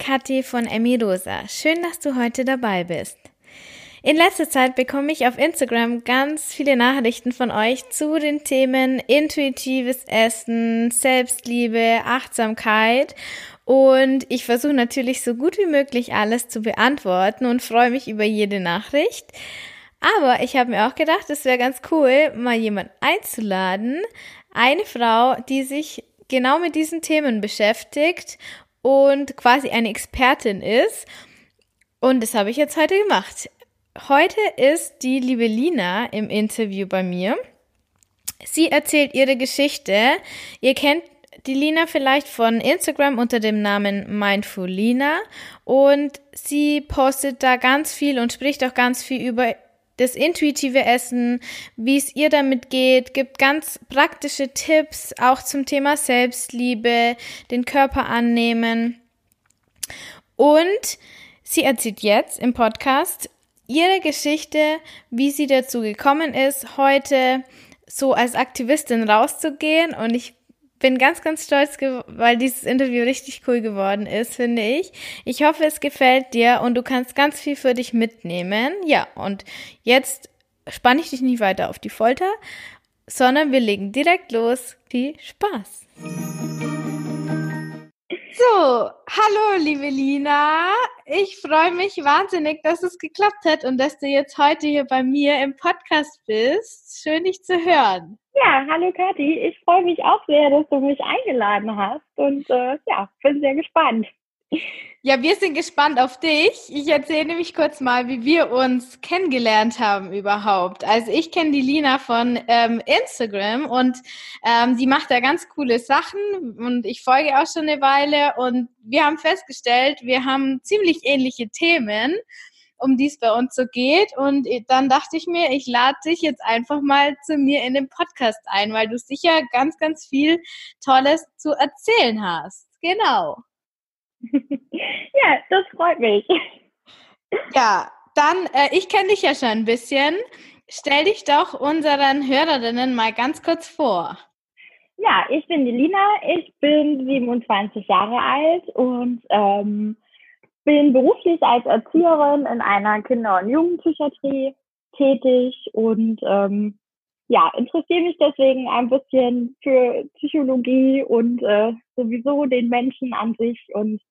Kathi von Emmy Rosa. Schön, dass du heute dabei bist. In letzter Zeit bekomme ich auf Instagram ganz viele Nachrichten von euch zu den Themen intuitives Essen, Selbstliebe, Achtsamkeit und ich versuche natürlich so gut wie möglich alles zu beantworten und freue mich über jede Nachricht. Aber ich habe mir auch gedacht, es wäre ganz cool, mal jemand einzuladen, eine Frau, die sich genau mit diesen Themen beschäftigt und quasi eine Expertin ist. Und das habe ich jetzt heute gemacht. Heute ist die liebe Lina im Interview bei mir. Sie erzählt ihre Geschichte. Ihr kennt die Lina vielleicht von Instagram unter dem Namen Mindful Lina und sie postet da ganz viel und spricht auch ganz viel über das intuitive Essen, wie es ihr damit geht, gibt ganz praktische Tipps auch zum Thema Selbstliebe, den Körper annehmen. Und sie erzählt jetzt im Podcast ihre Geschichte, wie sie dazu gekommen ist, heute so als Aktivistin rauszugehen. Und ich bin ganz, ganz stolz, weil dieses Interview richtig cool geworden ist, finde ich. Ich hoffe, es gefällt dir und du kannst ganz viel für dich mitnehmen. Ja, und jetzt spanne ich dich nicht weiter auf die Folter, sondern wir legen direkt los. Viel Spaß! So, hallo liebe Lina. Ich freue mich wahnsinnig, dass es geklappt hat und dass du jetzt heute hier bei mir im Podcast bist. Schön, dich zu hören. Ja, hallo Kathi. Ich freue mich auch sehr, dass du mich eingeladen hast und äh, ja, bin sehr gespannt. Ja, wir sind gespannt auf dich. Ich erzähle nämlich kurz mal, wie wir uns kennengelernt haben überhaupt. Also ich kenne die Lina von ähm, Instagram und ähm, die macht da ganz coole Sachen und ich folge auch schon eine Weile und wir haben festgestellt, wir haben ziemlich ähnliche Themen, um die es bei uns so geht. Und dann dachte ich mir, ich lade dich jetzt einfach mal zu mir in den Podcast ein, weil du sicher ganz, ganz viel Tolles zu erzählen hast. Genau. ja, das freut mich. Ja, dann, äh, ich kenne dich ja schon ein bisschen. Stell dich doch unseren Hörerinnen mal ganz kurz vor. Ja, ich bin die Lina, ich bin 27 Jahre alt und ähm, bin beruflich als Erzieherin in einer Kinder- und Jugendpsychiatrie tätig und ähm, ja, interessiere mich deswegen ein bisschen für Psychologie und äh, sowieso den Menschen an sich und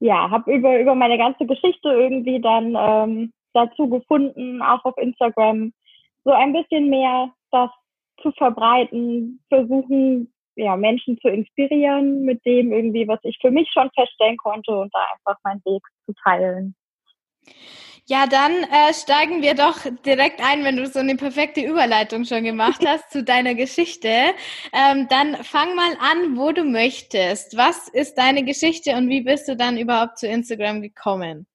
ja, habe über, über meine ganze Geschichte irgendwie dann ähm, dazu gefunden, auch auf Instagram, so ein bisschen mehr das zu verbreiten, versuchen, ja, Menschen zu inspirieren mit dem irgendwie, was ich für mich schon feststellen konnte und da einfach meinen Weg zu teilen. Ja, dann äh, steigen wir doch direkt ein, wenn du so eine perfekte Überleitung schon gemacht hast zu deiner Geschichte. Ähm, dann fang mal an, wo du möchtest. Was ist deine Geschichte und wie bist du dann überhaupt zu Instagram gekommen?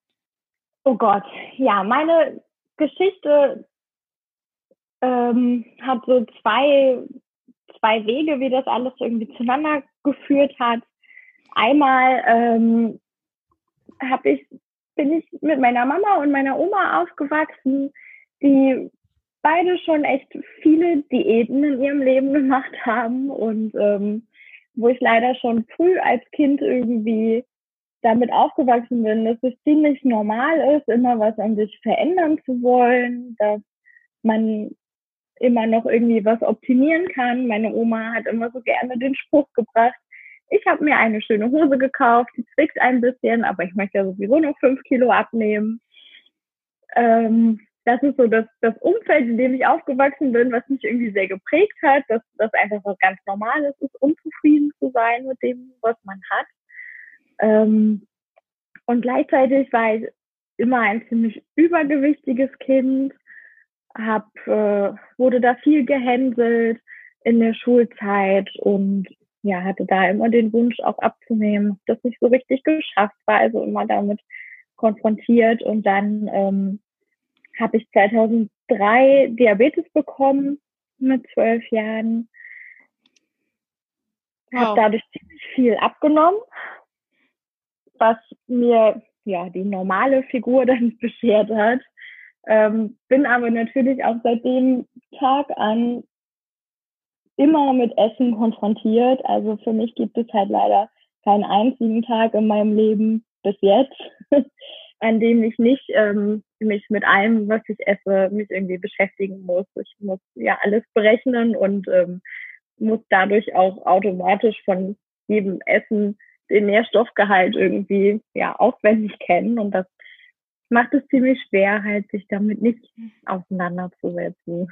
Oh Gott, ja, meine Geschichte ähm, hat so zwei, zwei Wege, wie das alles irgendwie zueinander geführt hat. Einmal ähm, habe ich bin ich mit meiner Mama und meiner Oma aufgewachsen, die beide schon echt viele Diäten in ihrem Leben gemacht haben und ähm, wo ich leider schon früh als Kind irgendwie damit aufgewachsen bin, dass es ziemlich normal ist, immer was an sich verändern zu wollen, dass man immer noch irgendwie was optimieren kann. Meine Oma hat immer so gerne den Spruch gebracht, ich habe mir eine schöne Hose gekauft, die zwickt ein bisschen, aber ich möchte ja sowieso noch fünf Kilo abnehmen. Ähm, das ist so das, das Umfeld, in dem ich aufgewachsen bin, was mich irgendwie sehr geprägt hat, dass das einfach was ganz Normales ist, unzufrieden zu sein mit dem, was man hat. Ähm, und gleichzeitig war ich immer ein ziemlich übergewichtiges Kind, hab, äh, wurde da viel gehänselt in der Schulzeit und ja, hatte da immer den Wunsch auch abzunehmen, das nicht so richtig geschafft war, also immer damit konfrontiert und dann ähm, habe ich 2003 Diabetes bekommen mit zwölf Jahren. Habe dadurch ziemlich viel abgenommen, was mir ja die normale Figur dann beschert hat. Ähm, bin aber natürlich auch seit dem Tag an immer mit Essen konfrontiert. Also für mich gibt es halt leider keinen einzigen Tag in meinem Leben bis jetzt, an dem ich nicht ähm, mich mit allem, was ich esse, mich irgendwie beschäftigen muss. Ich muss ja alles berechnen und ähm, muss dadurch auch automatisch von jedem Essen den Nährstoffgehalt irgendwie ja auswendig kennen und das macht es ziemlich schwer, halt sich damit nicht auseinanderzusetzen.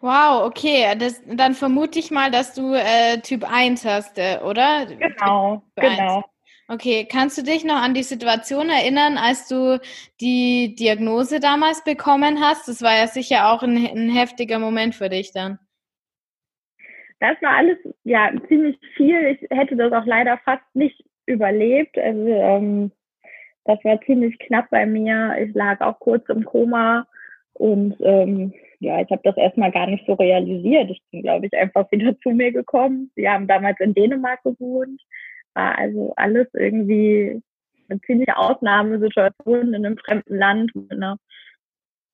Wow, okay. Das, dann vermute ich mal, dass du äh, Typ 1 hast, äh, oder? Genau, genau. Okay, kannst du dich noch an die Situation erinnern, als du die Diagnose damals bekommen hast? Das war ja sicher auch ein, ein heftiger Moment für dich dann. Das war alles ja ziemlich viel. Ich hätte das auch leider fast nicht überlebt. Also ähm, das war ziemlich knapp bei mir. Ich lag auch kurz im Koma und ähm, ja, ich habe das erstmal gar nicht so realisiert. Ich bin, glaube ich, einfach wieder zu mir gekommen. Sie haben damals in Dänemark gewohnt war also alles irgendwie eine ziemliche Ausnahmesituation in einem fremden Land mit einer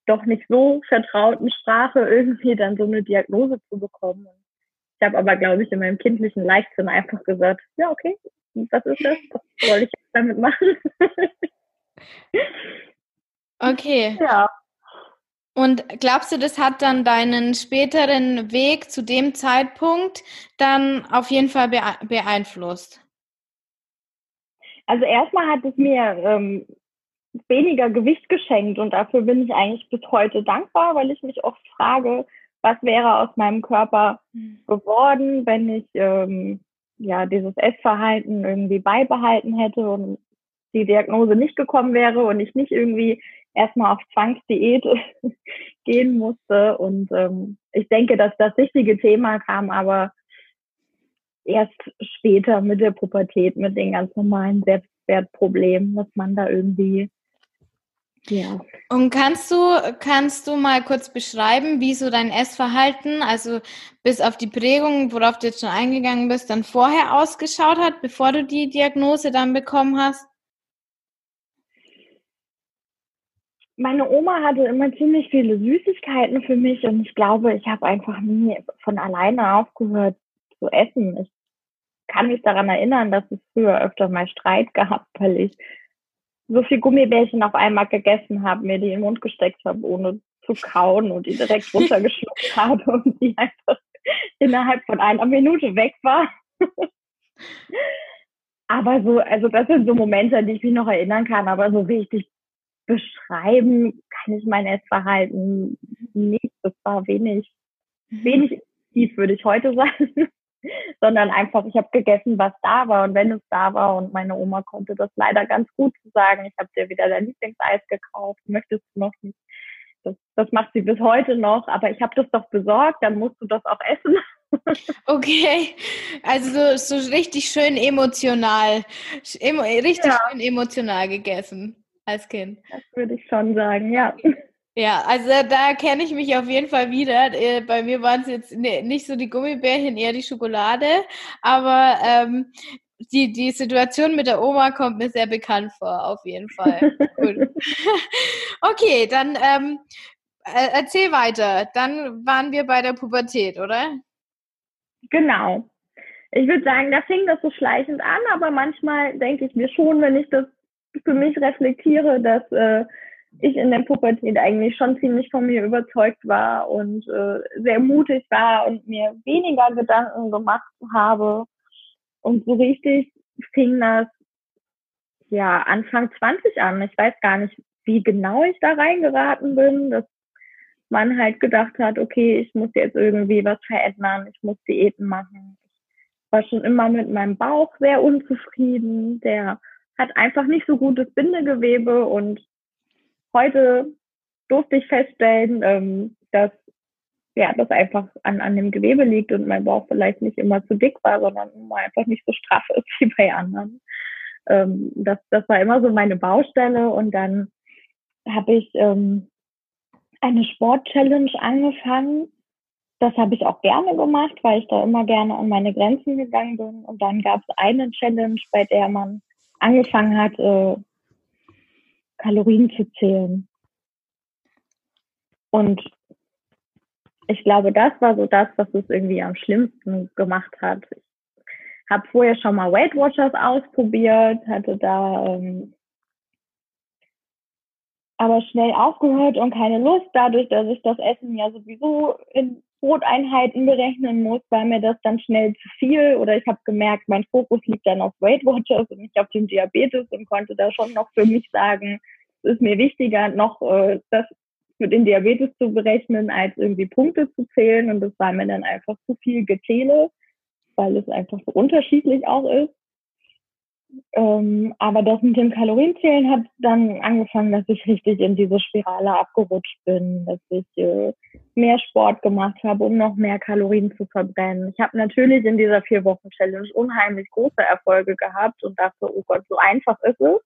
doch nicht so vertrauten Sprache irgendwie dann so eine Diagnose zu bekommen. Ich habe aber, glaube ich, in meinem kindlichen Leichtsinn einfach gesagt, ja, okay, was ist das? Was soll ich jetzt damit machen? okay. Ja. Und glaubst du, das hat dann deinen späteren Weg zu dem Zeitpunkt dann auf jeden Fall beeinflusst? Also erstmal hat es mir ähm, weniger Gewicht geschenkt und dafür bin ich eigentlich bis heute dankbar, weil ich mich oft frage, was wäre aus meinem Körper hm. geworden, wenn ich ähm, ja dieses Essverhalten irgendwie beibehalten hätte und die Diagnose nicht gekommen wäre und ich nicht irgendwie erstmal auf Zwangsdiät gehen musste. Und ähm, ich denke, dass das richtige Thema kam aber erst später mit der Pubertät, mit den ganz normalen Selbstwertproblemen, dass man da irgendwie ja. Und kannst du, kannst du mal kurz beschreiben, wie so dein Essverhalten, also bis auf die Prägung, worauf du jetzt schon eingegangen bist, dann vorher ausgeschaut hat, bevor du die Diagnose dann bekommen hast? Meine Oma hatte immer ziemlich viele Süßigkeiten für mich und ich glaube, ich habe einfach nie von alleine aufgehört zu essen. Ich kann mich daran erinnern, dass es früher öfter mal Streit gehabt, weil ich so viel Gummibärchen auf einmal gegessen habe, mir die in den Mund gesteckt habe, ohne zu kauen und die direkt runtergeschluckt habe und die einfach innerhalb von einer Minute weg war. aber so, also das sind so Momente, an die ich mich noch erinnern kann, aber so richtig beschreiben kann ich mein Essverhalten nicht. Das war wenig, mhm. wenig tief, würde ich heute sagen. sondern einfach, ich habe gegessen, was da war und wenn es da war und meine Oma konnte das leider ganz gut sagen. Ich habe dir wieder dein Lieblingseis gekauft, möchtest du noch nicht? Das, das macht sie bis heute noch, aber ich habe das doch besorgt, dann musst du das auch essen. Okay, also so, so richtig schön emotional, richtig ja. schön emotional gegessen als Kind. Das würde ich schon sagen, ja. Ja, also da kenne ich mich auf jeden Fall wieder. Äh, bei mir waren es jetzt nicht so die Gummibärchen, eher die Schokolade. Aber ähm, die, die Situation mit der Oma kommt mir sehr bekannt vor, auf jeden Fall. okay, dann ähm, äh, erzähl weiter. Dann waren wir bei der Pubertät, oder? Genau. Ich würde sagen, da fing das so schleichend an, aber manchmal denke ich mir schon, wenn ich das für mich reflektiere, dass äh, ich in der Pubertät eigentlich schon ziemlich von mir überzeugt war und äh, sehr mutig war und mir weniger Gedanken gemacht habe. Und so richtig fing das ja Anfang 20 an. Ich weiß gar nicht, wie genau ich da reingeraten bin, dass man halt gedacht hat, okay, ich muss jetzt irgendwie was verändern, ich muss Diäten machen. Ich war schon immer mit meinem Bauch sehr unzufrieden. Der hat einfach nicht so gutes Bindegewebe und heute durfte ich feststellen, ähm, dass ja, das einfach an, an dem Gewebe liegt und mein Bauch vielleicht nicht immer zu dick war, sondern immer einfach nicht so straff ist wie bei anderen. Ähm, das, das war immer so meine Baustelle und dann habe ich ähm, eine Sport-Challenge angefangen. Das habe ich auch gerne gemacht, weil ich da immer gerne an meine Grenzen gegangen bin. Und dann gab es eine Challenge, bei der man angefangen hat, äh, Kalorien zu zählen. Und ich glaube, das war so das, was es irgendwie am schlimmsten gemacht hat. habe vorher schon mal Weight Watchers ausprobiert, hatte da ähm, aber schnell aufgehört und keine Lust, dadurch, dass ich das Essen ja sowieso in Broteinheiten berechnen muss, war mir das dann schnell zu viel oder ich habe gemerkt, mein Fokus liegt dann auf Weight Watchers und nicht auf dem Diabetes und konnte da schon noch für mich sagen, es ist mir wichtiger, noch äh, das für den Diabetes zu berechnen, als irgendwie Punkte zu zählen und das war mir dann einfach zu viel Gezähle, weil es einfach so unterschiedlich auch ist. Ähm, aber das mit dem Kalorienzählen hat dann angefangen, dass ich richtig in diese Spirale abgerutscht bin, dass ich äh, mehr Sport gemacht habe, um noch mehr Kalorien zu verbrennen. Ich habe natürlich in dieser vier Wochen Challenge unheimlich große Erfolge gehabt und dachte, oh Gott, so einfach ist es.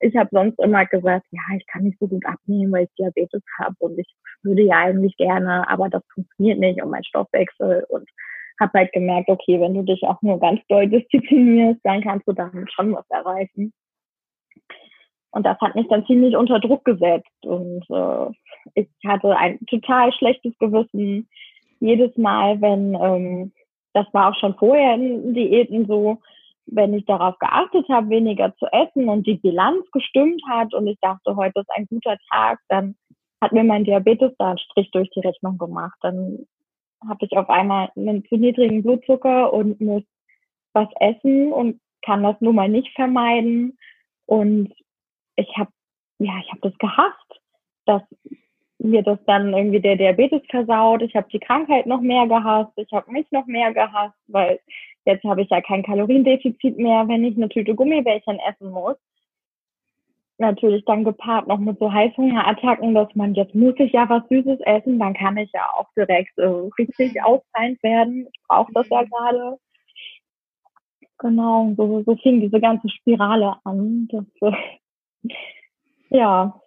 Ich habe sonst immer gesagt, ja, ich kann nicht so gut abnehmen, weil ich Diabetes habe und ich würde ja eigentlich gerne, aber das funktioniert nicht und mein Stoffwechsel und habe halt gemerkt, okay, wenn du dich auch nur ganz doll disziplinierst, dann kannst du damit schon was erreichen. Und das hat mich dann ziemlich unter Druck gesetzt. Und äh, ich hatte ein total schlechtes Gewissen jedes Mal, wenn, ähm, das war auch schon vorher in Diäten so, wenn ich darauf geachtet habe, weniger zu essen und die Bilanz gestimmt hat und ich dachte, heute ist ein guter Tag, dann hat mir mein Diabetes da einen Strich durch die Rechnung gemacht. Dann habe ich auf einmal einen zu niedrigen Blutzucker und muss was essen und kann das nun mal nicht vermeiden. Und ich habe, ja, ich habe das gehasst, dass mir das dann irgendwie der Diabetes versaut. Ich habe die Krankheit noch mehr gehasst. Ich habe mich noch mehr gehasst, weil jetzt habe ich ja kein Kaloriendefizit mehr, wenn ich eine Tüte Gummibärchen essen muss natürlich dann gepaart noch mit so Heißhungerattacken, dass man jetzt muss ich ja was Süßes essen, dann kann ich ja auch direkt äh, richtig mhm. ausfeind werden. Ich brauche das ja mhm. gerade. Genau, so, so fing diese ganze Spirale an. Das, äh, ja.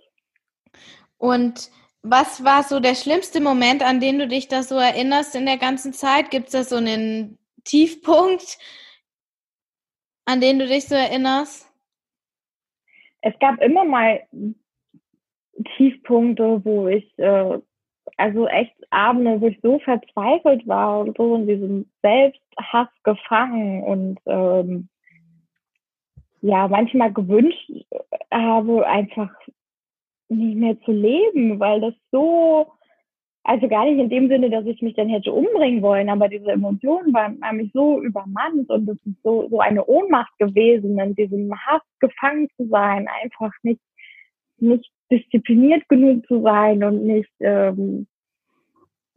Und was war so der schlimmste Moment, an den du dich da so erinnerst in der ganzen Zeit? Gibt es da so einen Tiefpunkt, an den du dich so erinnerst? Es gab immer mal Tiefpunkte, wo ich, äh, also echt Abende, wo ich so verzweifelt war und so in diesem Selbsthass gefangen und ähm, ja, manchmal gewünscht habe, einfach nicht mehr zu leben, weil das so also gar nicht in dem Sinne, dass ich mich dann hätte umbringen wollen, aber diese Emotionen waren, haben mich so übermannt und es ist so, so eine Ohnmacht gewesen, in diesem Hass gefangen zu sein, einfach nicht, nicht diszipliniert genug zu sein und nicht, ähm,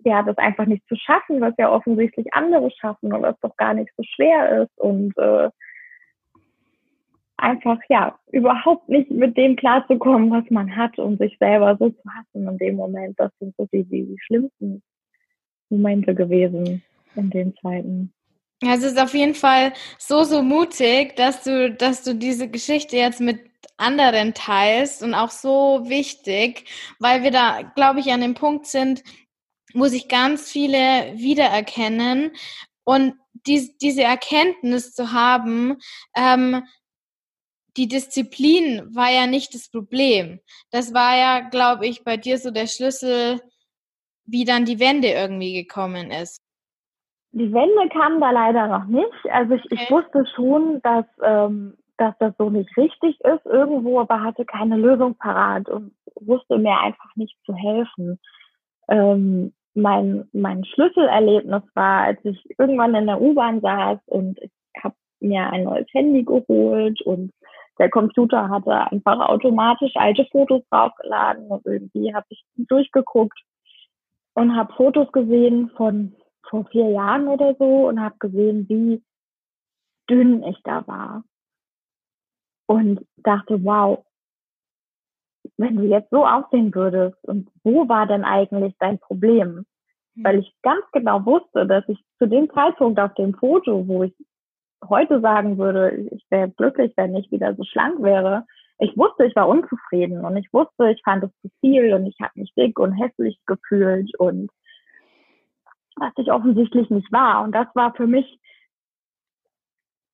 ja, das einfach nicht zu schaffen, was ja offensichtlich andere schaffen und was doch gar nicht so schwer ist und äh, einfach, ja, überhaupt nicht mit dem klarzukommen, was man hat und sich selber so zu hassen in dem Moment. Das sind so die, die, die schlimmsten Momente gewesen in den Zeiten. Ja, es ist auf jeden Fall so, so mutig, dass du, dass du diese Geschichte jetzt mit anderen teilst und auch so wichtig, weil wir da, glaube ich, an dem Punkt sind, wo sich ganz viele wiedererkennen und die, diese Erkenntnis zu haben, ähm, die Disziplin war ja nicht das Problem. Das war ja, glaube ich, bei dir so der Schlüssel, wie dann die Wende irgendwie gekommen ist. Die Wende kam da leider noch nicht. Also ich, okay. ich wusste schon, dass, ähm, dass das so nicht richtig ist irgendwo, aber hatte keine Lösung parat und wusste mir einfach nicht zu helfen. Ähm, mein, mein Schlüsselerlebnis war, als ich irgendwann in der U-Bahn saß und ich habe mir ein neues Handy geholt und der Computer hatte einfach automatisch alte Fotos draufgeladen und irgendwie habe ich durchgeguckt und habe Fotos gesehen von vor vier Jahren oder so und habe gesehen, wie dünn ich da war. Und dachte, wow, wenn du jetzt so aussehen würdest und wo war denn eigentlich dein Problem? Weil ich ganz genau wusste, dass ich zu dem Zeitpunkt auf dem Foto, wo ich heute sagen würde, ich wäre glücklich, wenn ich wieder so schlank wäre. Ich wusste, ich war unzufrieden und ich wusste, ich fand es zu viel und ich habe mich dick und hässlich gefühlt und was ich offensichtlich nicht war. Und das war für mich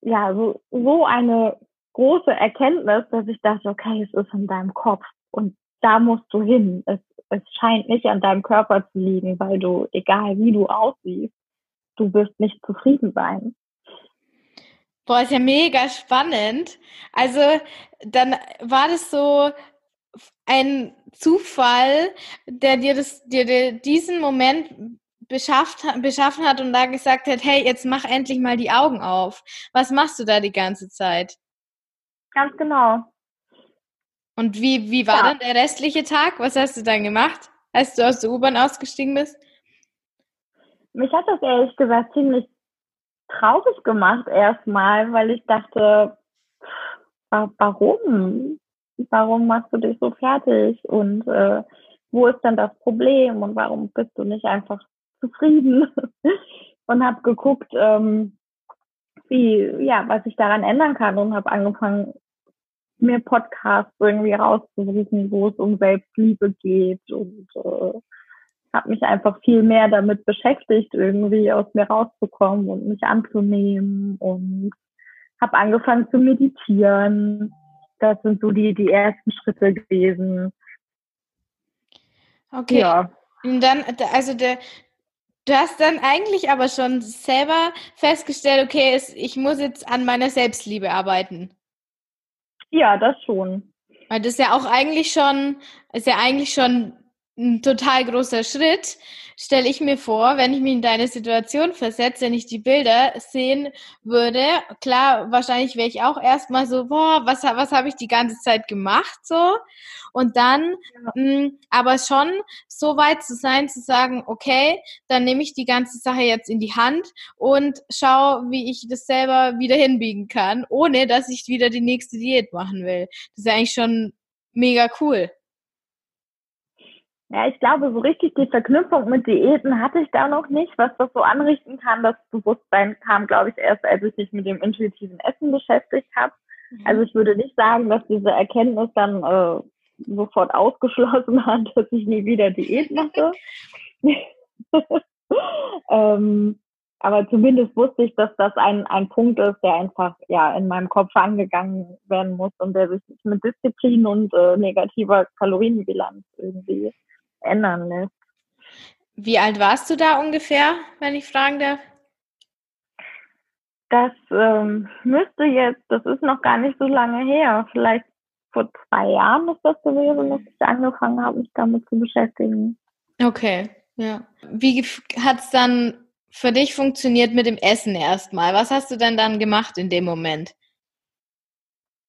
ja so, so eine große Erkenntnis, dass ich dachte, okay, es ist in deinem Kopf und da musst du hin. Es, es scheint nicht an deinem Körper zu liegen, weil du, egal wie du aussiehst, du wirst nicht zufrieden sein. Boah, ist ja mega spannend. Also dann war das so ein Zufall, der dir das, dir, dir diesen Moment beschafft, beschaffen hat und da gesagt hat, hey, jetzt mach endlich mal die Augen auf. Was machst du da die ganze Zeit? Ganz genau. Und wie, wie war ja. dann der restliche Tag? Was hast du dann gemacht, als du aus der U-Bahn ausgestiegen bist? Mich hat das ehrlich gesagt ziemlich traurig gemacht erstmal, weil ich dachte, warum? Warum machst du dich so fertig? Und äh, wo ist dann das Problem? Und warum bist du nicht einfach zufrieden? und habe geguckt, ähm, wie, ja, was ich daran ändern kann und habe angefangen, mir Podcasts irgendwie rauszusuchen, wo es um Selbstliebe geht und äh, habe mich einfach viel mehr damit beschäftigt, irgendwie aus mir rauszukommen und mich anzunehmen und habe angefangen zu meditieren. Das sind so die, die ersten Schritte gewesen. Okay. Ja. Und dann, also der, du hast dann eigentlich aber schon selber festgestellt, okay, ich muss jetzt an meiner Selbstliebe arbeiten. Ja, das schon. Weil das ist ja auch eigentlich schon, ist ja eigentlich schon ein total großer Schritt, stelle ich mir vor, wenn ich mich in deine Situation versetze, wenn ich die Bilder sehen würde. Klar, wahrscheinlich wäre ich auch erstmal so, boah, was, was habe ich die ganze Zeit gemacht so? Und dann, mh, mm, aber schon so weit zu sein, zu sagen, okay, dann nehme ich die ganze Sache jetzt in die Hand und schaue, wie ich das selber wieder hinbiegen kann, ohne dass ich wieder die nächste Diät machen will. Das ist ja eigentlich schon mega cool. Ja, ich glaube, so richtig die Verknüpfung mit Diäten hatte ich da noch nicht. Was das so anrichten kann, das Bewusstsein kam, glaube ich, erst, als ich mich mit dem intuitiven Essen beschäftigt habe. Mhm. Also ich würde nicht sagen, dass diese Erkenntnis dann äh, sofort ausgeschlossen hat, dass ich nie wieder Diät mache. ähm, aber zumindest wusste ich, dass das ein, ein Punkt ist, der einfach ja in meinem Kopf angegangen werden muss und der sich mit Disziplin und äh, negativer Kalorienbilanz irgendwie ändern lässt. Wie alt warst du da ungefähr, wenn ich fragen darf? Das ähm, müsste jetzt, das ist noch gar nicht so lange her, vielleicht vor zwei Jahren ist das gewesen, dass ich angefangen habe, mich damit zu beschäftigen. Okay, ja. Wie hat es dann für dich funktioniert mit dem Essen erstmal? Was hast du denn dann gemacht in dem Moment?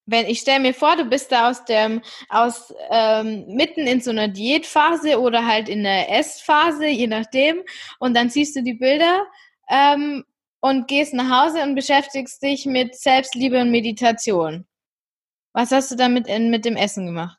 Wenn ich stelle mir vor, du bist da aus dem aus ähm, mitten in so einer Diätphase oder halt in der Essphase, je nachdem, und dann siehst du die Bilder ähm, und gehst nach Hause und beschäftigst dich mit Selbstliebe und Meditation. Was hast du damit in, mit dem Essen gemacht?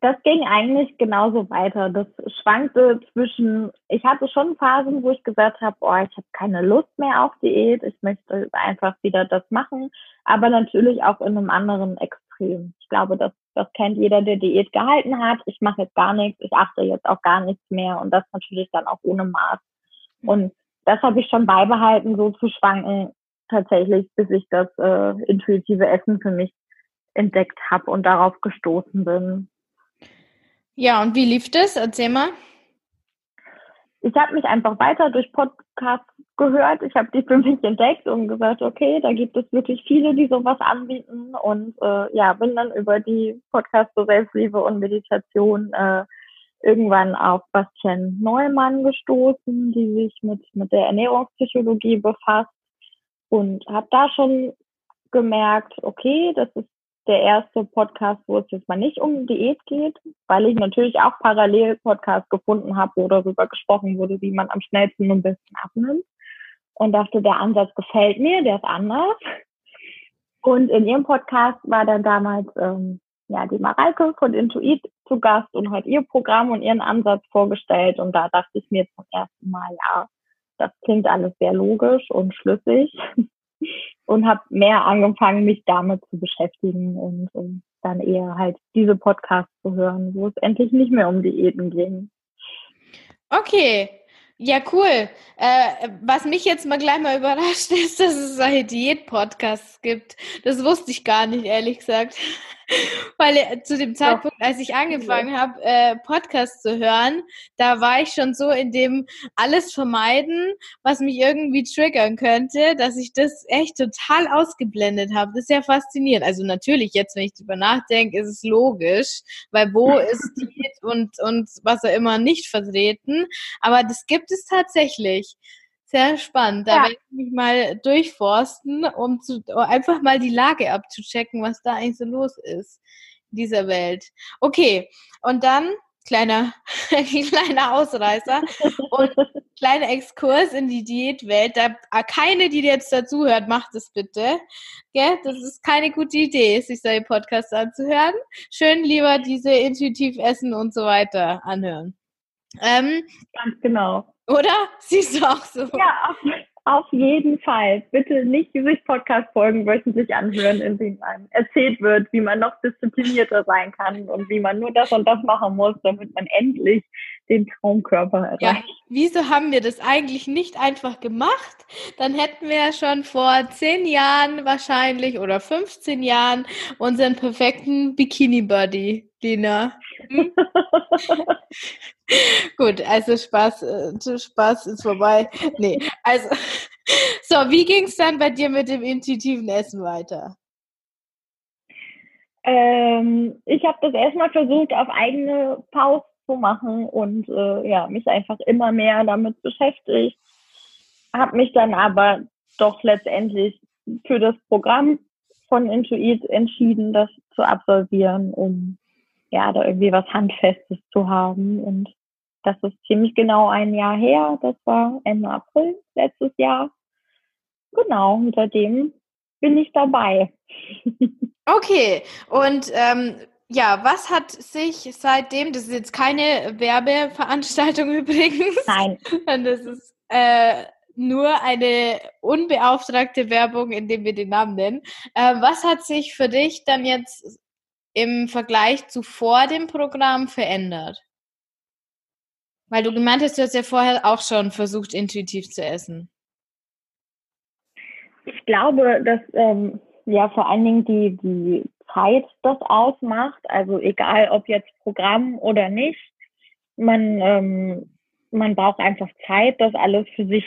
Das ging eigentlich genauso weiter. Das schwankte zwischen, ich hatte schon Phasen, wo ich gesagt habe, oh, ich habe keine Lust mehr auf Diät, ich möchte einfach wieder das machen, aber natürlich auch in einem anderen Extrem. Ich glaube, das, das kennt jeder, der Diät gehalten hat. Ich mache jetzt gar nichts, ich achte jetzt auch gar nichts mehr und das natürlich dann auch ohne Maß. Und das habe ich schon beibehalten, so zu schwanken, tatsächlich, bis ich das äh, intuitive Essen für mich entdeckt habe und darauf gestoßen bin. Ja, und wie lief das? Erzähl mal. Ich habe mich einfach weiter durch Podcasts gehört. Ich habe die für mich entdeckt und gesagt, okay, da gibt es wirklich viele, die sowas anbieten. Und äh, ja, bin dann über die Podcasts zur Selbstliebe und Meditation äh, irgendwann auf Bastian Neumann gestoßen, die sich mit, mit der Ernährungspsychologie befasst. Und habe da schon gemerkt, okay, das ist der erste Podcast, wo es jetzt mal nicht um Diät geht, weil ich natürlich auch parallel Podcasts gefunden habe, wo darüber gesprochen wurde, wie man am schnellsten und besten abnimmt. Und dachte, der Ansatz gefällt mir, der ist anders. Und in ihrem Podcast war dann damals ähm, ja die Mareike von Intuit zu Gast und hat ihr Programm und ihren Ansatz vorgestellt. Und da dachte ich mir zum ersten Mal, ja, das klingt alles sehr logisch und schlüssig und habe mehr angefangen, mich damit zu beschäftigen und, und dann eher halt diese Podcasts zu hören, wo es endlich nicht mehr um Diäten ging. Okay, Ja, cool. Äh, was mich jetzt mal gleich mal überrascht ist, dass es solche Diät-Podcasts gibt. Das wusste ich gar nicht, ehrlich gesagt. Weil äh, zu dem Zeitpunkt, als ich angefangen habe, äh, Podcasts zu hören, da war ich schon so in dem alles vermeiden, was mich irgendwie triggern könnte, dass ich das echt total ausgeblendet habe. Das ist ja faszinierend. Also natürlich, jetzt, wenn ich drüber nachdenke, ist es logisch, weil wo ist Diät und, und was auch immer nicht vertreten. Aber das gibt es tatsächlich. Sehr spannend. Da ja. werde ich mich mal durchforsten, um, zu, um einfach mal die Lage abzuchecken, was da eigentlich so los ist in dieser Welt. Okay, und dann kleiner, kleiner Ausreißer und kleiner Exkurs in die Diätwelt. Da ah, keine, die jetzt dazuhört, macht es bitte. Gell? Das ist keine gute Idee, sich solche Podcasts anzuhören. Schön lieber diese intuitiv essen und so weiter anhören. Ähm, Ganz genau. Oder? Siehst du auch so? Ja, auf, auf jeden Fall. Bitte nicht sich Podcast-Folgen wöchentlich anhören, in denen einem erzählt wird, wie man noch disziplinierter sein kann und wie man nur das und das machen muss, damit man endlich den Traumkörper erreicht. Ja, wieso haben wir das eigentlich nicht einfach gemacht? Dann hätten wir ja schon vor zehn Jahren wahrscheinlich oder 15 Jahren unseren perfekten Bikini-Buddy, Lina. Hm? Gut, also Spaß, äh, Spaß ist vorbei. Nee, also, so, wie ging es dann bei dir mit dem intuitiven Essen weiter? Ähm, ich habe das erstmal versucht, auf eigene Pause zu machen und äh, ja, mich einfach immer mehr damit beschäftigt. Habe mich dann aber doch letztendlich für das Programm von Intuit entschieden, das zu absolvieren, um ja, da irgendwie was Handfestes zu haben. Und das ist ziemlich genau ein Jahr her. Das war Ende April letztes Jahr. Genau, seitdem bin ich dabei. Okay, und ähm, ja, was hat sich seitdem, das ist jetzt keine Werbeveranstaltung übrigens. Nein. Das ist äh, nur eine unbeauftragte Werbung, indem wir den Namen nennen. Äh, was hat sich für dich dann jetzt im Vergleich zu vor dem Programm verändert? Weil du gemeint hast, du hast ja vorher auch schon versucht, intuitiv zu essen. Ich glaube, dass ähm, ja vor allen Dingen die, die Zeit das ausmacht. Also egal, ob jetzt Programm oder nicht. Man, ähm, man braucht einfach Zeit, das alles für sich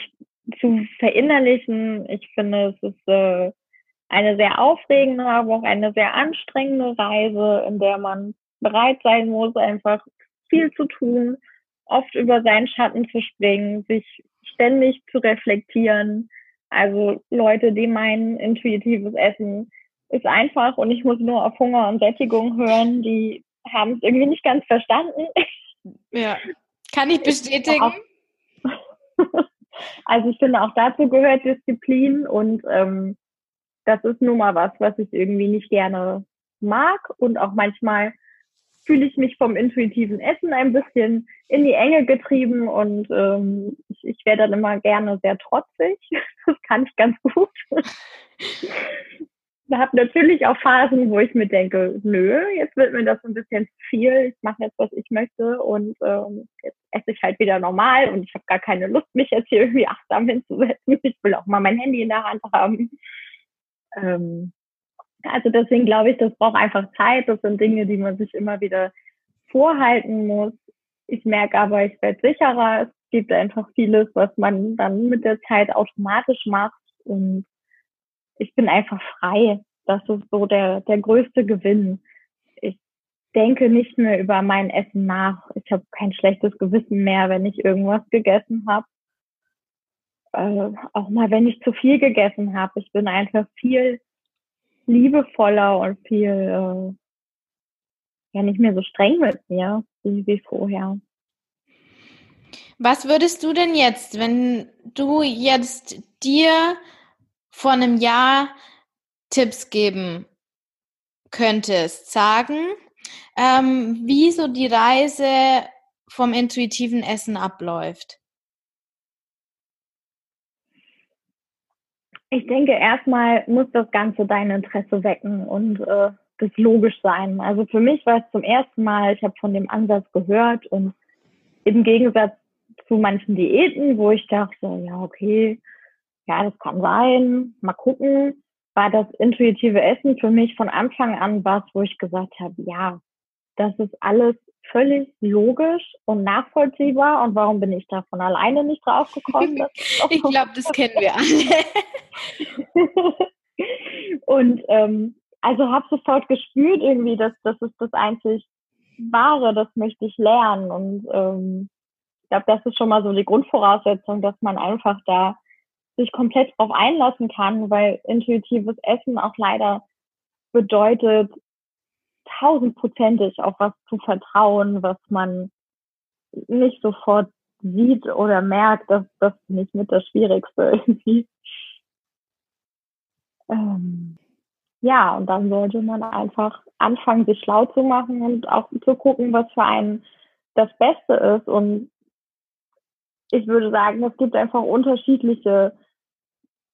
zu verinnerlichen. Ich finde, es ist äh, eine sehr aufregende, aber auch eine sehr anstrengende Reise, in der man bereit sein muss, einfach viel zu tun, oft über seinen Schatten zu springen, sich ständig zu reflektieren. Also Leute, die meinen, intuitives Essen ist einfach und ich muss nur auf Hunger und Sättigung hören, die haben es irgendwie nicht ganz verstanden. Ja, kann ich bestätigen. Also ich finde auch dazu gehört Disziplin und ähm, das ist nun mal was, was ich irgendwie nicht gerne mag und auch manchmal fühle ich mich vom intuitiven Essen ein bisschen in die Enge getrieben und ähm, ich, ich werde dann immer gerne sehr trotzig. Das kann ich ganz gut. Ich habe natürlich auch Phasen, wo ich mir denke, nö, jetzt wird mir das ein bisschen viel. Ich mache jetzt, was ich möchte und ähm, jetzt esse ich halt wieder normal und ich habe gar keine Lust, mich jetzt hier irgendwie achtsam hinzusetzen. Ich will auch mal mein Handy in der Hand haben. Ähm, also deswegen glaube ich, das braucht einfach Zeit. Das sind Dinge, die man sich immer wieder vorhalten muss. Ich merke aber, ich werde sicherer. Es gibt einfach vieles, was man dann mit der Zeit automatisch macht. Und ich bin einfach frei. Das ist so der, der größte Gewinn. Ich denke nicht mehr über mein Essen nach. Ich habe kein schlechtes Gewissen mehr, wenn ich irgendwas gegessen habe. Äh, auch mal, wenn ich zu viel gegessen habe. Ich bin einfach viel liebevoller und viel, äh, ja, nicht mehr so streng mit mir wie, wie vorher. Was würdest du denn jetzt, wenn du jetzt dir vor einem Jahr Tipps geben könntest, sagen, ähm, wie so die Reise vom intuitiven Essen abläuft? Ich denke, erstmal muss das Ganze dein Interesse wecken und äh, das logisch sein. Also für mich war es zum ersten Mal, ich habe von dem Ansatz gehört und im Gegensatz zu manchen Diäten, wo ich dachte, ja, okay, ja, das kann sein, mal gucken, war das intuitive Essen für mich von Anfang an was, wo ich gesagt habe, ja, das ist alles völlig logisch und nachvollziehbar. Und warum bin ich da von alleine nicht drauf gekommen? ich glaube, das kennen wir alle. und ähm, also habe sofort gespürt irgendwie, dass das ist das einzig Wahre, das möchte ich lernen. Und ähm, ich glaube, das ist schon mal so die Grundvoraussetzung, dass man einfach da sich komplett drauf einlassen kann, weil intuitives Essen auch leider bedeutet, tausendprozentig auf was zu vertrauen, was man nicht sofort sieht oder merkt, dass das nicht mit das Schwierigste irgendwie. Ähm, ja, und dann sollte man einfach anfangen, sich schlau zu machen und auch zu gucken, was für einen das Beste ist. Und ich würde sagen, es gibt einfach unterschiedliche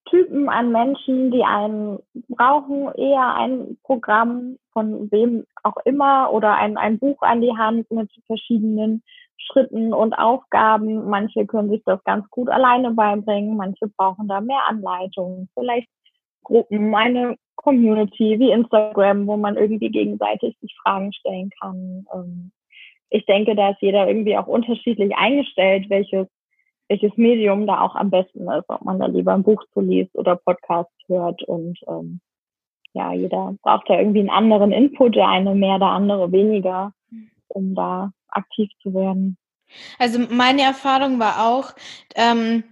Typen an Menschen, die einen brauchen eher ein Programm von wem auch immer oder ein, ein Buch an die Hand mit verschiedenen Schritten und Aufgaben. Manche können sich das ganz gut alleine beibringen, manche brauchen da mehr Anleitungen, vielleicht Gruppen, eine Community wie Instagram, wo man irgendwie gegenseitig sich Fragen stellen kann. Ähm, ich denke, da ist jeder irgendwie auch unterschiedlich eingestellt, welches welches Medium da auch am besten ist, ob man da lieber ein Buch zu liest oder Podcast hört und ähm, ja, jeder braucht ja irgendwie einen anderen Input, der eine mehr, der andere weniger, um da aktiv zu werden. Also meine Erfahrung war auch, ähm,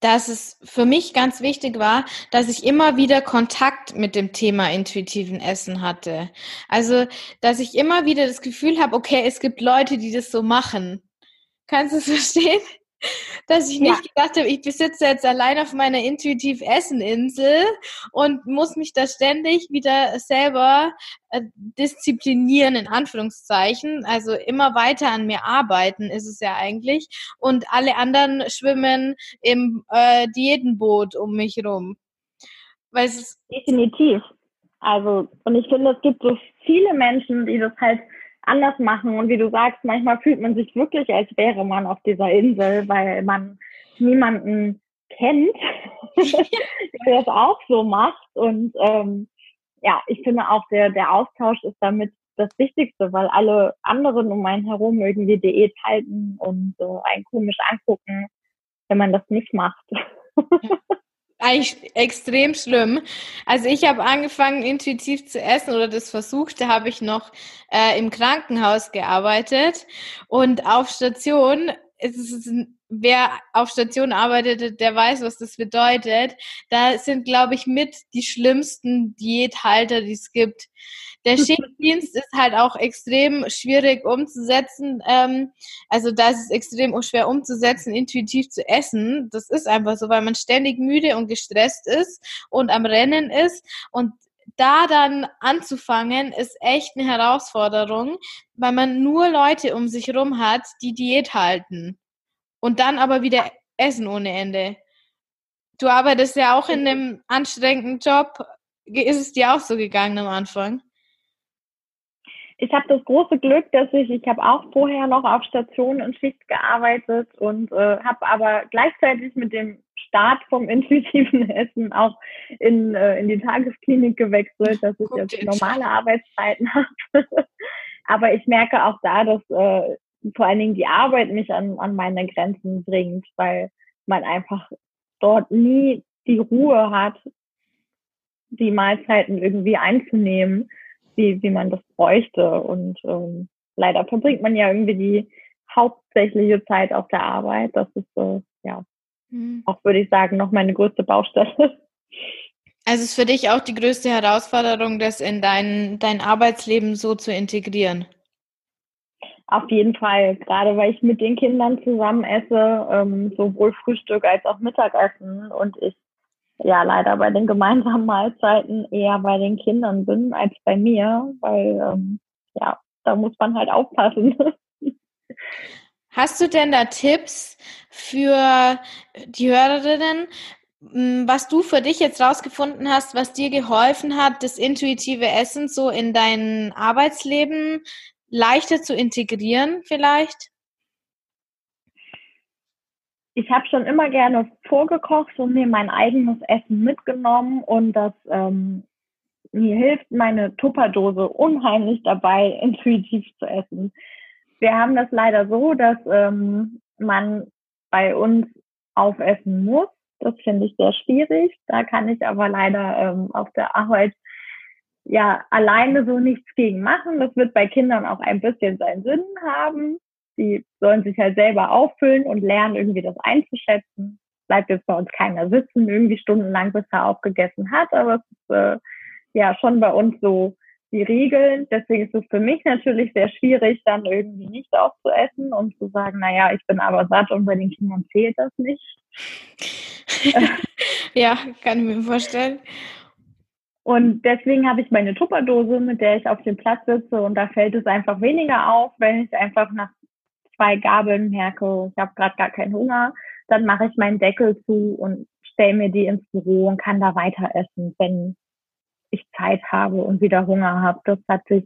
dass es für mich ganz wichtig war, dass ich immer wieder Kontakt mit dem Thema intuitiven Essen hatte. Also, dass ich immer wieder das Gefühl habe, okay, es gibt Leute, die das so machen. Kannst du es verstehen? Dass ich nicht ja. gedacht habe, ich besitze jetzt allein auf meiner intuitiv Essen-Insel und muss mich da ständig wieder selber äh, disziplinieren, in Anführungszeichen. Also immer weiter an mir arbeiten ist es ja eigentlich. Und alle anderen schwimmen im äh, Diätenboot um mich rum. Weil Definitiv. Also, und ich finde, es gibt so viele Menschen, die das halt anders machen. Und wie du sagst, manchmal fühlt man sich wirklich, als wäre man auf dieser Insel, weil man niemanden kennt, der das auch so macht. Und ähm, ja, ich finde auch, der, der Austausch ist damit das Wichtigste, weil alle anderen um einen herum irgendwie Diät halten und äh, einen komisch angucken, wenn man das nicht macht. eigentlich extrem schlimm. Also ich habe angefangen, intuitiv zu essen oder das versucht. Da habe ich noch äh, im Krankenhaus gearbeitet und auf Station ist es wer auf Station arbeitet, der weiß, was das bedeutet. Da sind, glaube ich, mit die schlimmsten Diäthalter, die es gibt. Der Schichtdienst ist halt auch extrem schwierig umzusetzen. Ähm, also da ist es extrem schwer umzusetzen, intuitiv zu essen. Das ist einfach so, weil man ständig müde und gestresst ist und am Rennen ist. Und da dann anzufangen, ist echt eine Herausforderung, weil man nur Leute um sich rum hat, die Diät halten. Und dann aber wieder essen ohne Ende. Du arbeitest ja auch in einem anstrengenden Job. Ist es dir auch so gegangen am Anfang? ich habe das große Glück, dass ich, ich habe auch vorher noch auf Station und Schicht gearbeitet und äh, habe aber gleichzeitig mit dem Start vom intuitiven Essen auch in, äh, in die Tagesklinik gewechselt, dass ich jetzt normale Arbeitszeiten habe. aber ich merke auch da, dass äh, vor allen Dingen die Arbeit mich an, an meine Grenzen bringt, weil man einfach dort nie die Ruhe hat, die Mahlzeiten irgendwie einzunehmen wie, wie man das bräuchte. Und ähm, leider verbringt man ja irgendwie die hauptsächliche Zeit auf der Arbeit. Das ist so, ja, mhm. auch würde ich sagen, noch meine größte Baustelle. Also ist für dich auch die größte Herausforderung, das in dein, dein Arbeitsleben so zu integrieren? Auf jeden Fall, gerade weil ich mit den Kindern zusammen esse, ähm, sowohl Frühstück als auch Mittagessen und ich ja leider bei den gemeinsamen Mahlzeiten eher bei den Kindern bin als bei mir, weil ähm, ja, da muss man halt aufpassen. Hast du denn da Tipps für die Hörerinnen, hm, was du für dich jetzt rausgefunden hast, was dir geholfen hat, das intuitive Essen so in dein Arbeitsleben leichter zu integrieren vielleicht? ich habe schon immer gerne vorgekocht und mir mein eigenes Essen mitgenommen und das ähm, mir hilft meine Tupperdose unheimlich dabei, intuitiv zu essen. Wir haben das leider so, dass ähm, man bei uns aufessen muss. Das finde ich sehr schwierig. Da kann ich aber leider ähm, auf der Arbeit ja alleine so nichts gegen machen. Das wird bei Kindern auch ein bisschen seinen Sinn haben die sollen sich halt selber auffüllen und lernen, irgendwie das einzuschätzen. Bleibt jetzt bei uns keiner sitzen, irgendwie stundenlang, bis er aufgegessen hat, aber es ist äh, ja schon bei uns so die Regeln. Deswegen ist es für mich natürlich sehr schwierig, dann irgendwie nicht aufzuessen und zu sagen, naja, ich bin aber satt und bei den Kindern fehlt das nicht. ja, kann ich mir vorstellen. Und deswegen habe ich meine Tupperdose, mit der ich auf dem Platz sitze und da fällt es einfach weniger auf, wenn ich einfach nach zwei Gabeln merke, ich habe gerade gar keinen Hunger, dann mache ich meinen Deckel zu und stelle mir die ins Büro und kann da weiter essen, wenn ich Zeit habe und wieder Hunger habe. Das hat sich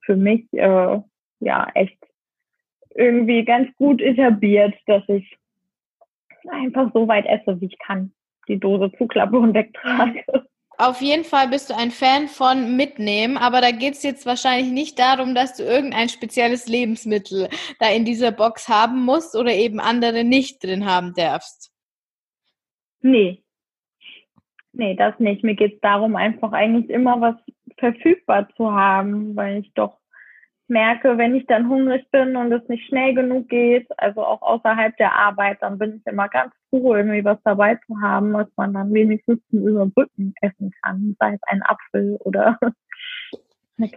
für mich äh, ja echt irgendwie ganz gut etabliert, dass ich einfach so weit esse, wie ich kann. Die Dose zuklappe und wegtrage. Auf jeden Fall bist du ein Fan von Mitnehmen, aber da geht es jetzt wahrscheinlich nicht darum, dass du irgendein spezielles Lebensmittel da in dieser Box haben musst oder eben andere nicht drin haben darfst. Nee. Nee, das nicht. Mir geht es darum, einfach eigentlich immer was verfügbar zu haben, weil ich doch merke, wenn ich dann hungrig bin und es nicht schnell genug geht, also auch außerhalb der Arbeit, dann bin ich immer ganz froh, irgendwie was dabei zu haben, was man dann wenigstens zum Überbrücken essen kann, sei es ein Apfel oder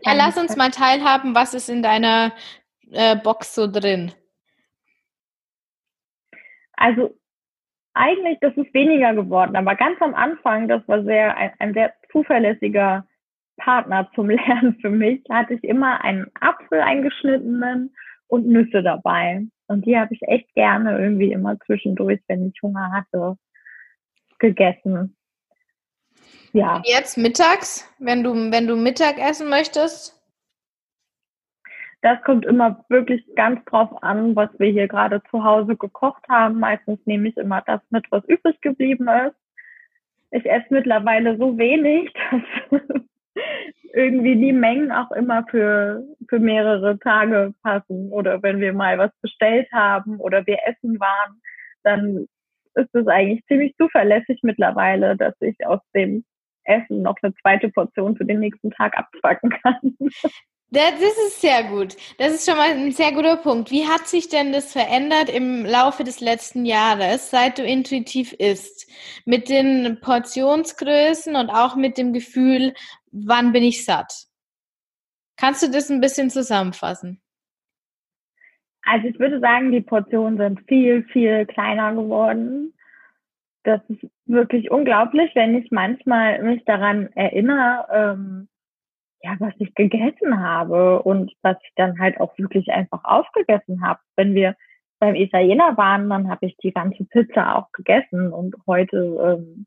Ja, lass uns mal teilhaben, was ist in deiner äh, Box so drin? Also eigentlich, das ist weniger geworden, aber ganz am Anfang, das war sehr ein, ein sehr zuverlässiger Partner zum Lernen für mich, hatte ich immer einen Apfel eingeschnittenen und Nüsse dabei. Und die habe ich echt gerne irgendwie immer zwischendurch, wenn ich Hunger hatte, gegessen. Ja. Und jetzt mittags, wenn du, wenn du Mittag essen möchtest? Das kommt immer wirklich ganz drauf an, was wir hier gerade zu Hause gekocht haben. Meistens nehme ich immer das mit, was übrig geblieben ist. Ich esse mittlerweile so wenig, dass irgendwie die Mengen auch immer für, für mehrere Tage passen. Oder wenn wir mal was bestellt haben oder wir essen waren, dann ist es eigentlich ziemlich zuverlässig mittlerweile, dass ich aus dem Essen noch eine zweite Portion für den nächsten Tag abzwacken kann. Das ist sehr gut. Das ist schon mal ein sehr guter Punkt. Wie hat sich denn das verändert im Laufe des letzten Jahres, seit du intuitiv isst? Mit den Portionsgrößen und auch mit dem Gefühl, wann bin ich satt? Kannst du das ein bisschen zusammenfassen? Also ich würde sagen, die Portionen sind viel, viel kleiner geworden. Das ist wirklich unglaublich, wenn ich manchmal mich daran erinnere, ähm, ja, was ich gegessen habe und was ich dann halt auch wirklich einfach aufgegessen habe. Wenn wir beim Italiener waren, dann habe ich die ganze Pizza auch gegessen und heute ähm,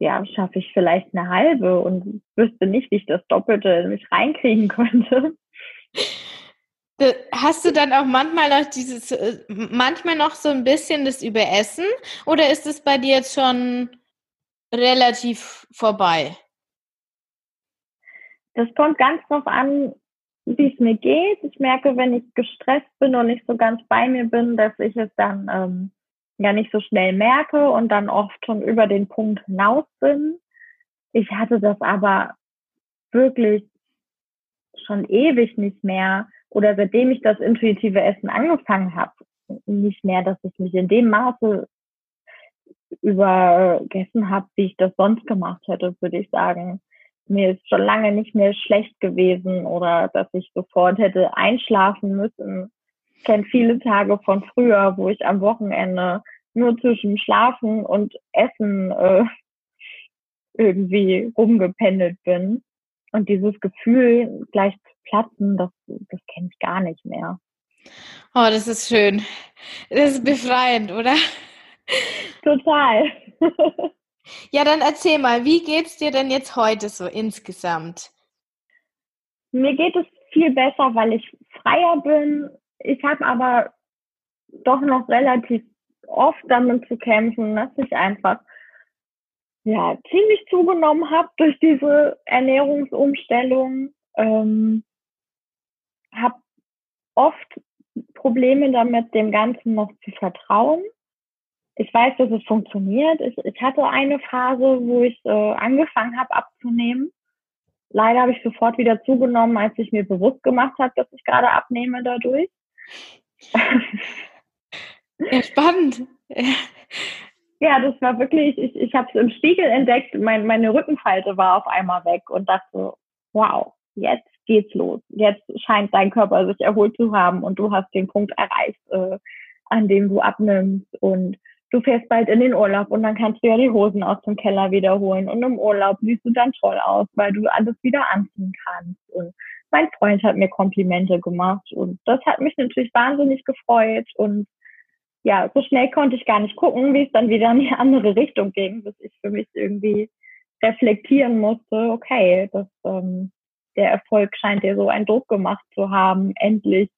ja, schaffe ich vielleicht eine halbe und wüsste nicht, wie ich das Doppelte in mich reinkriegen könnte. Hast du dann auch manchmal noch dieses, äh, manchmal noch so ein bisschen das Überessen oder ist es bei dir jetzt schon relativ vorbei? Das kommt ganz drauf an, wie es mir geht. Ich merke, wenn ich gestresst bin und nicht so ganz bei mir bin, dass ich es dann ähm, ja nicht so schnell merke und dann oft schon über den Punkt hinaus bin. Ich hatte das aber wirklich schon ewig nicht mehr oder seitdem ich das intuitive Essen angefangen habe, nicht mehr, dass ich mich in dem Maße übergessen habe, wie ich das sonst gemacht hätte, würde ich sagen mir ist schon lange nicht mehr schlecht gewesen oder dass ich sofort hätte einschlafen müssen. Ich kenne viele Tage von früher, wo ich am Wochenende nur zwischen Schlafen und Essen äh, irgendwie rumgependelt bin. Und dieses Gefühl, gleich zu platzen, das, das kenne ich gar nicht mehr. Oh, das ist schön. Das ist befreiend, oder? Total. Ja, dann erzähl mal, wie geht's dir denn jetzt heute so insgesamt? Mir geht es viel besser, weil ich freier bin. Ich habe aber doch noch relativ oft damit zu kämpfen, dass ich einfach ja ziemlich zugenommen habe durch diese Ernährungsumstellung. Ähm, habe oft Probleme damit, dem Ganzen noch zu vertrauen. Ich weiß, dass es funktioniert. Ich, ich hatte eine Phase, wo ich äh, angefangen habe abzunehmen. Leider habe ich sofort wieder zugenommen, als ich mir bewusst gemacht habe, dass ich gerade abnehme dadurch. Ja, spannend. Ja, das war wirklich, ich, ich habe es im Spiegel entdeckt, mein, meine Rückenfalte war auf einmal weg und dachte, wow, jetzt geht's los. Jetzt scheint dein Körper sich erholt zu haben und du hast den Punkt erreicht, äh, an dem du abnimmst und du fährst bald in den Urlaub und dann kannst du ja die Hosen aus dem Keller wiederholen und im Urlaub siehst du dann toll aus, weil du alles wieder anziehen kannst. Und mein Freund hat mir Komplimente gemacht und das hat mich natürlich wahnsinnig gefreut und ja, so schnell konnte ich gar nicht gucken, wie es dann wieder in die andere Richtung ging, bis ich für mich irgendwie reflektieren musste, okay, das, ähm, der Erfolg scheint dir so einen Druck gemacht zu haben, endlich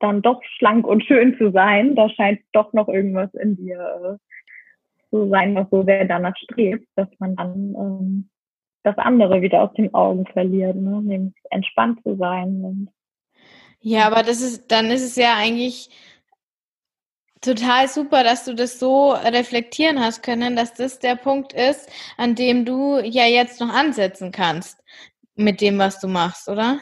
dann doch schlank und schön zu sein. Da scheint doch noch irgendwas in dir äh, zu sein, was so sehr danach strebt, dass man dann ähm, das andere wieder aus den Augen verliert, ne? nämlich entspannt zu sein. Und, ja, aber das ist, dann ist es ja eigentlich total super, dass du das so reflektieren hast können, dass das der Punkt ist, an dem du ja jetzt noch ansetzen kannst mit dem, was du machst, oder?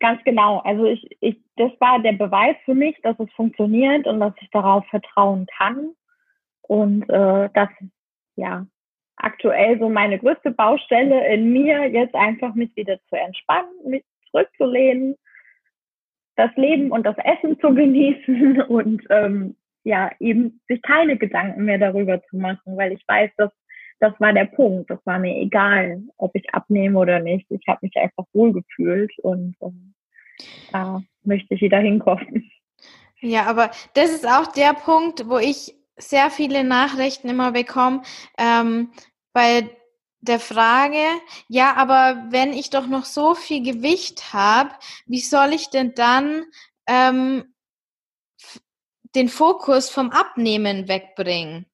Ganz genau. Also ich, ich, das war der Beweis für mich, dass es funktioniert und dass ich darauf vertrauen kann. Und äh, dass ja aktuell so meine größte Baustelle in mir jetzt einfach mich wieder zu entspannen, mich zurückzulehnen das Leben und das Essen zu genießen und ähm, ja, eben sich keine Gedanken mehr darüber zu machen, weil ich weiß, dass das war der Punkt. Das war mir egal, ob ich abnehme oder nicht. Ich habe mich einfach wohlgefühlt und ähm, da möchte ich wieder hinkommen. Ja, aber das ist auch der Punkt, wo ich sehr viele Nachrichten immer bekomme, ähm, bei der Frage, ja, aber wenn ich doch noch so viel Gewicht habe, wie soll ich denn dann ähm, den Fokus vom Abnehmen wegbringen?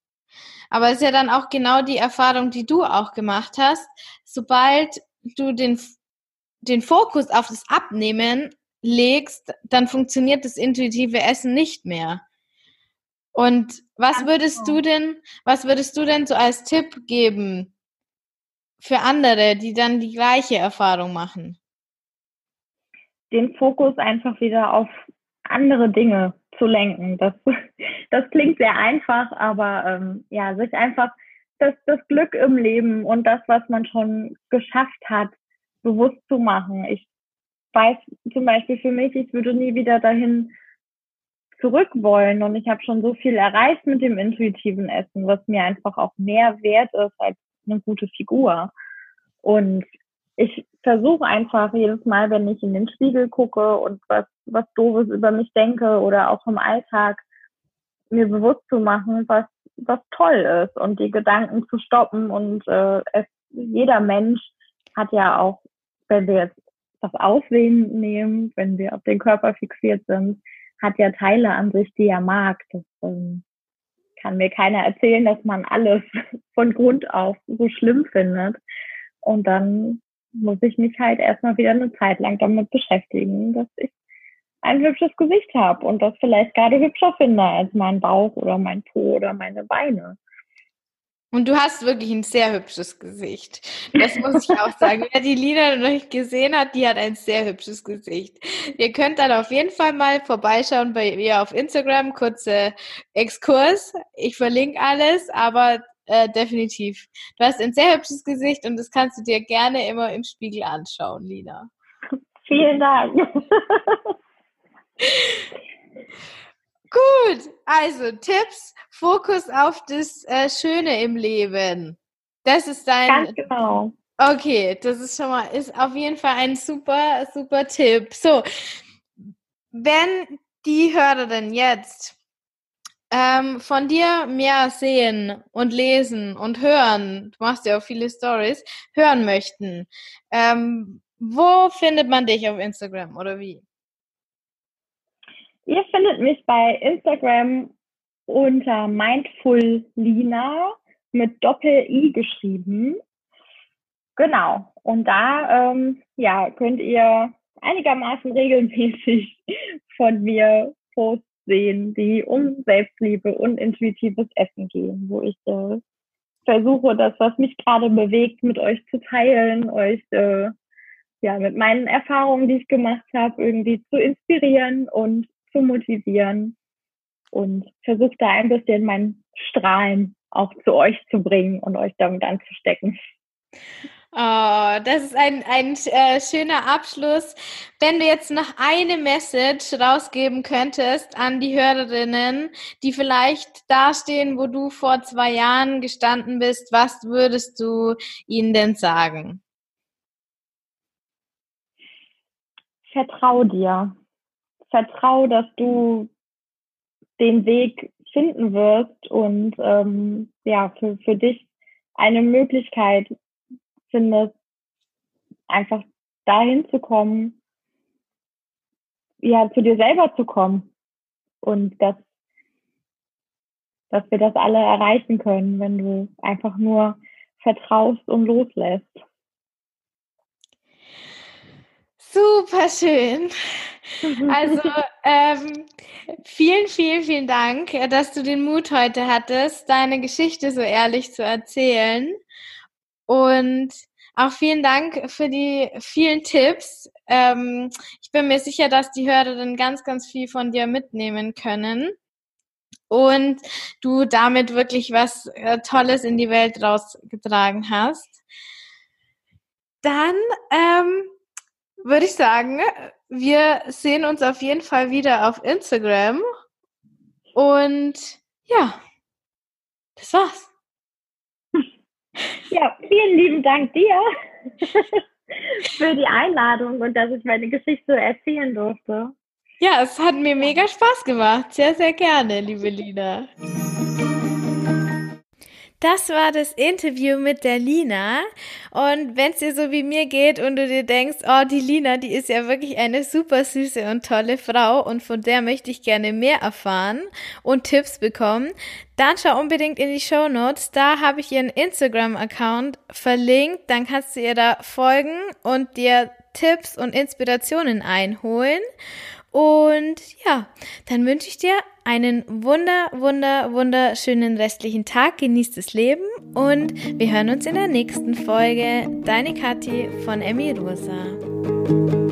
Aber es ist ja dann auch genau die Erfahrung, die du auch gemacht hast. Sobald du den, den Fokus auf das Abnehmen legst, dann funktioniert das intuitive Essen nicht mehr. Und was würdest du denn, was würdest du denn so als Tipp geben für andere, die dann die gleiche Erfahrung machen? Den Fokus einfach wieder auf andere Dinge zu lenken. Das, das klingt sehr einfach, aber ähm, ja, sich einfach das, das Glück im Leben und das, was man schon geschafft hat, bewusst zu machen. Ich weiß zum Beispiel für mich, ich würde nie wieder dahin zurück wollen und ich habe schon so viel erreicht mit dem intuitiven Essen, was mir einfach auch mehr wert ist als eine gute Figur. Und ich versuche einfach jedes Mal, wenn ich in den Spiegel gucke und was, was Doofes über mich denke oder auch im Alltag, mir bewusst zu machen, was, was toll ist und die Gedanken zu stoppen. Und äh, es, jeder Mensch hat ja auch, wenn wir jetzt das Aussehen nehmen, wenn wir auf den Körper fixiert sind, hat ja Teile an sich, die er mag. Das ähm, kann mir keiner erzählen, dass man alles von Grund auf so schlimm findet. Und dann muss ich mich halt erstmal wieder eine Zeit lang damit beschäftigen, dass ich ein hübsches Gesicht habe und das vielleicht gerade hübscher finde als mein Bauch oder mein Po oder meine Beine. Und du hast wirklich ein sehr hübsches Gesicht. Das muss ich auch sagen. Wer die Lieder noch nicht gesehen hat, die hat ein sehr hübsches Gesicht. Ihr könnt dann auf jeden Fall mal vorbeischauen bei ihr auf Instagram. Kurze Exkurs. Ich verlinke alles, aber äh, definitiv. Du hast ein sehr hübsches Gesicht und das kannst du dir gerne immer im Spiegel anschauen, Lina. Vielen Dank. Gut, also Tipps, Fokus auf das äh, Schöne im Leben. Das ist dein. Ganz genau. Okay, das ist schon mal, ist auf jeden Fall ein super, super Tipp. So, wenn die Hörerin jetzt ähm, von dir mehr sehen und lesen und hören, du machst ja auch viele Stories, hören möchten, ähm, wo findet man dich auf Instagram oder wie? Ihr findet mich bei Instagram unter Mindful Lina mit Doppel-I geschrieben. Genau. Und da ähm, ja, könnt ihr einigermaßen regelmäßig von mir Posts sehen, die um Selbstliebe und intuitives Essen gehen, wo ich äh, versuche, das, was mich gerade bewegt, mit euch zu teilen, euch äh, ja mit meinen Erfahrungen, die ich gemacht habe, irgendwie zu inspirieren und zu motivieren und versuche da ein bisschen mein Strahlen auch zu euch zu bringen und euch damit anzustecken. Oh, das ist ein, ein äh, schöner Abschluss. Wenn du jetzt noch eine Message rausgeben könntest an die Hörerinnen, die vielleicht dastehen, wo du vor zwei Jahren gestanden bist, was würdest du ihnen denn sagen? Vertrau dir. Vertrau, dass du den Weg finden wirst und ähm, ja, für, für dich eine Möglichkeit findest, einfach dahin zu kommen, ja, zu dir selber zu kommen. Und dass, dass wir das alle erreichen können, wenn du einfach nur vertraust und loslässt. Super schön. Also ähm, vielen, vielen, vielen Dank, dass du den Mut heute hattest, deine Geschichte so ehrlich zu erzählen. Und auch vielen Dank für die vielen Tipps. Ähm, ich bin mir sicher, dass die Hörerinnen ganz, ganz viel von dir mitnehmen können und du damit wirklich was äh, Tolles in die Welt rausgetragen hast. Dann ähm, würde ich sagen, wir sehen uns auf jeden Fall wieder auf Instagram. Und ja, das war's. Ja, vielen lieben Dank dir für die Einladung und dass ich meine Geschichte erzählen durfte. Ja, es hat mir mega Spaß gemacht. Sehr, sehr gerne, liebe Lina. Das war das Interview mit der Lina. Und wenn es dir so wie mir geht und du dir denkst, oh, die Lina, die ist ja wirklich eine super süße und tolle Frau und von der möchte ich gerne mehr erfahren und Tipps bekommen, dann schau unbedingt in die Show Notes. Da habe ich ihren Instagram-Account verlinkt. Dann kannst du ihr da folgen und dir Tipps und Inspirationen einholen. Und ja, dann wünsche ich dir einen wunder, wunder, wunderschönen restlichen Tag. Genieß das Leben und wir hören uns in der nächsten Folge. Deine Kathi von Emmy Rosa.